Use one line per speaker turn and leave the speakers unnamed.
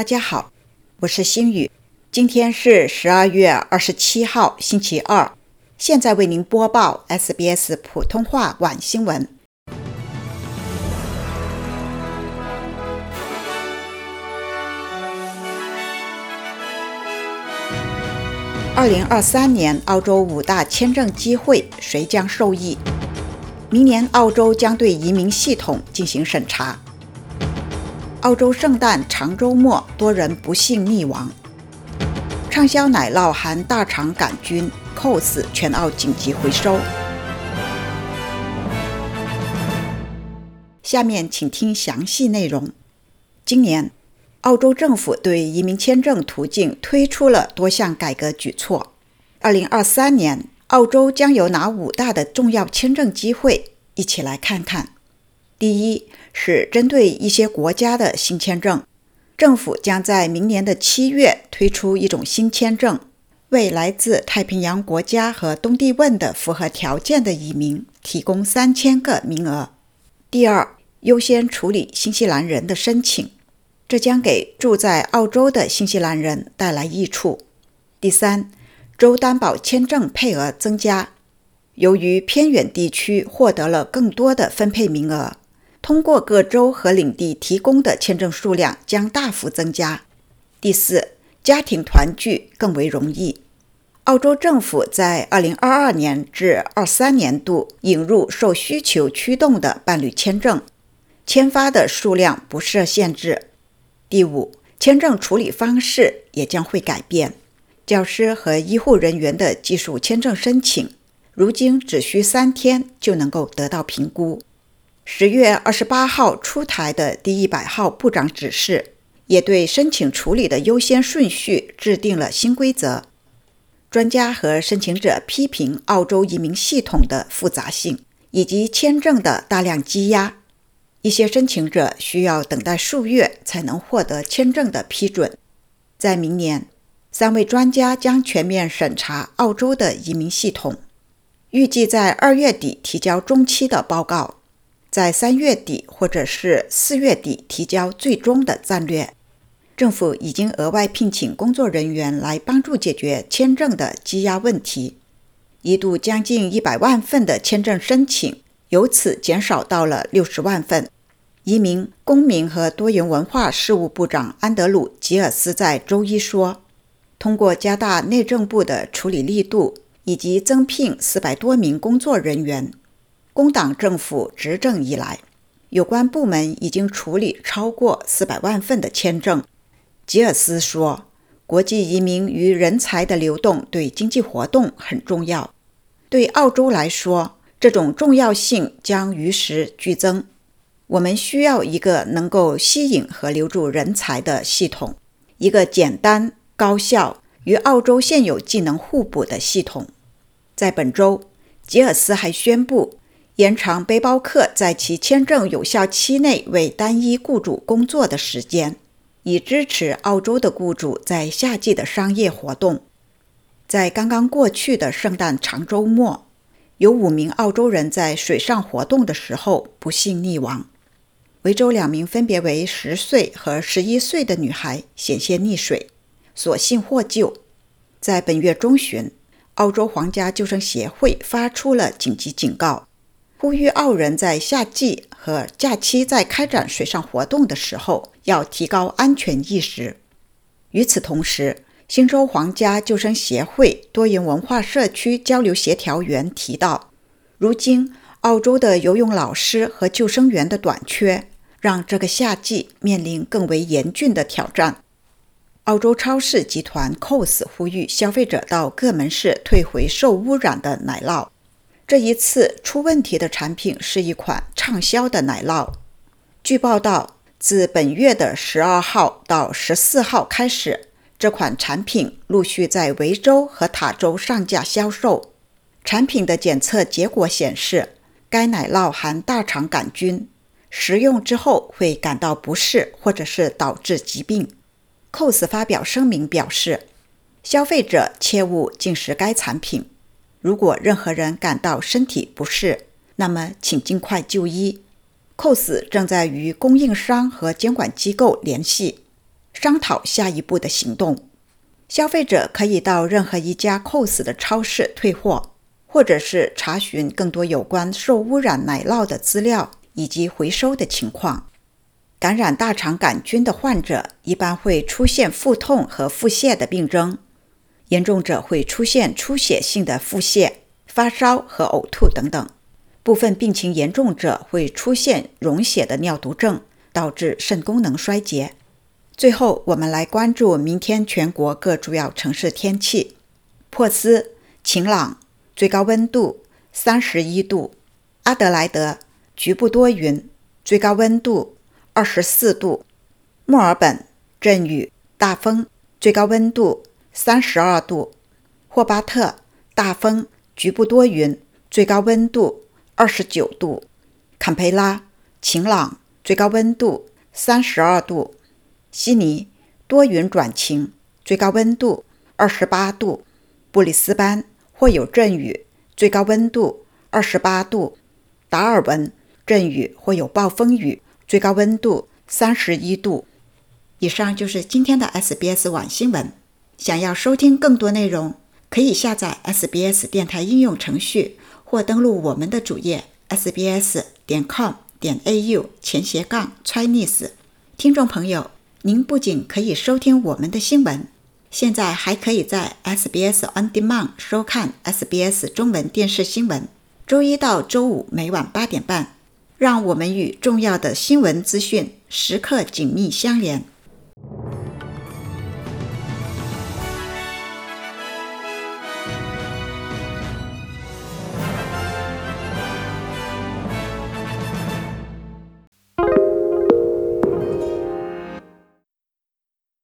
大家好，我是星宇，今天是十二月二十七号，星期二。现在为您播报 SBS 普通话晚新闻。二零二三年澳洲五大签证机会，谁将受益？明年澳洲将对移民系统进行审查。澳洲圣诞长周末，多人不幸溺亡。畅销奶酪含大肠杆菌，COS 全澳紧急回收。下面请听详细内容。今年，澳洲政府对移民签证途径推出了多项改革举措。二零二三年，澳洲将有哪五大的重要签证机会？一起来看看。第一。是针对一些国家的新签证，政府将在明年的七月推出一种新签证，为来自太平洋国家和东帝汶的符合条件的移民提供三千个名额。第二，优先处理新西兰人的申请，这将给住在澳洲的新西兰人带来益处。第三，州担保签证配额增加，由于偏远地区获得了更多的分配名额。通过各州和领地提供的签证数量将大幅增加。第四，家庭团聚更为容易。澳洲政府在2022年至23年度引入受需求驱动的伴侣签证，签发的数量不设限制。第五，签证处理方式也将会改变。教师和医护人员的技术签证申请，如今只需三天就能够得到评估。十月二十八号出台的第一百号部长指示，也对申请处理的优先顺序制定了新规则。专家和申请者批评澳洲移民系统的复杂性以及签证的大量积压，一些申请者需要等待数月才能获得签证的批准。在明年，三位专家将全面审查澳洲的移民系统，预计在二月底提交中期的报告。在三月底或者是四月底提交最终的战略。政府已经额外聘请工作人员来帮助解决签证的积压问题。一度将近一百万份的签证申请由此减少到了六十万份。移民、公民和多元文化事务部长安德鲁·吉尔斯在周一说：“通过加大内政部的处理力度，以及增聘四百多名工作人员。”工党政府执政以来，有关部门已经处理超过四百万份的签证。吉尔斯说：“国际移民与人才的流动对经济活动很重要。对澳洲来说，这种重要性将与时俱增。我们需要一个能够吸引和留住人才的系统，一个简单、高效、与澳洲现有技能互补的系统。”在本周，吉尔斯还宣布。延长背包客在其签证有效期内为单一雇主工作的时间，以支持澳洲的雇主在夏季的商业活动。在刚刚过去的圣诞长周末，有五名澳洲人在水上活动的时候不幸溺亡。维州两名分别为十岁和十一岁的女孩险些溺水，所幸获救。在本月中旬，澳洲皇家救生协会发出了紧急警告。呼吁澳人在夏季和假期在开展水上活动的时候要提高安全意识。与此同时，新州皇家救生协会多元文化社区交流协调员提到，如今澳洲的游泳老师和救生员的短缺，让这个夏季面临更为严峻的挑战。澳洲超市集团 COS 呼吁消费者到各门市退回受污染的奶酪。这一次出问题的产品是一款畅销的奶酪。据报道，自本月的十二号到十四号开始，这款产品陆续在维州和塔州上架销售。产品的检测结果显示，该奶酪含大肠杆菌，食用之后会感到不适或者是导致疾病。COS 发表声明表示，消费者切勿进食该产品。如果任何人感到身体不适，那么请尽快就医。COS 正在与供应商和监管机构联系。商讨下一步的行动。消费者可以到任何一家 COS 的超市退货，或者是查询更多有关受污染奶酪的资料以及回收的情况。感染大肠杆菌的患者一般会出现腹痛和腹泻的病症，严重者会出现出血性的腹泻、发烧和呕吐等等。部分病情严重者会出现溶血的尿毒症，导致肾功能衰竭。最后，我们来关注明天全国各主要城市天气：珀斯晴朗，最高温度三十一度；阿德莱德局部多云，最高温度二十四度；墨尔本阵雨大风，最高温度三十二度；霍巴特大风局部多云，最高温度。二十九度，坎培拉晴朗，最高温度三十二度；悉尼多云转晴，最高温度二十八度；布里斯班或有阵雨，最高温度二十八度；达尔文阵雨或有暴风雨，最高温度三十一度。以上就是今天的 SBS 晚新闻。想要收听更多内容，可以下载 SBS 电台应用程序。或登录我们的主页 sbs 点 com 点 au 前斜杠 Chinese。听众朋友，您不仅可以收听我们的新闻，现在还可以在 SBS On Demand 收看 SBS 中文电视新闻。周一到周五每晚八点半，让我们与重要的新闻资讯时刻紧密相连。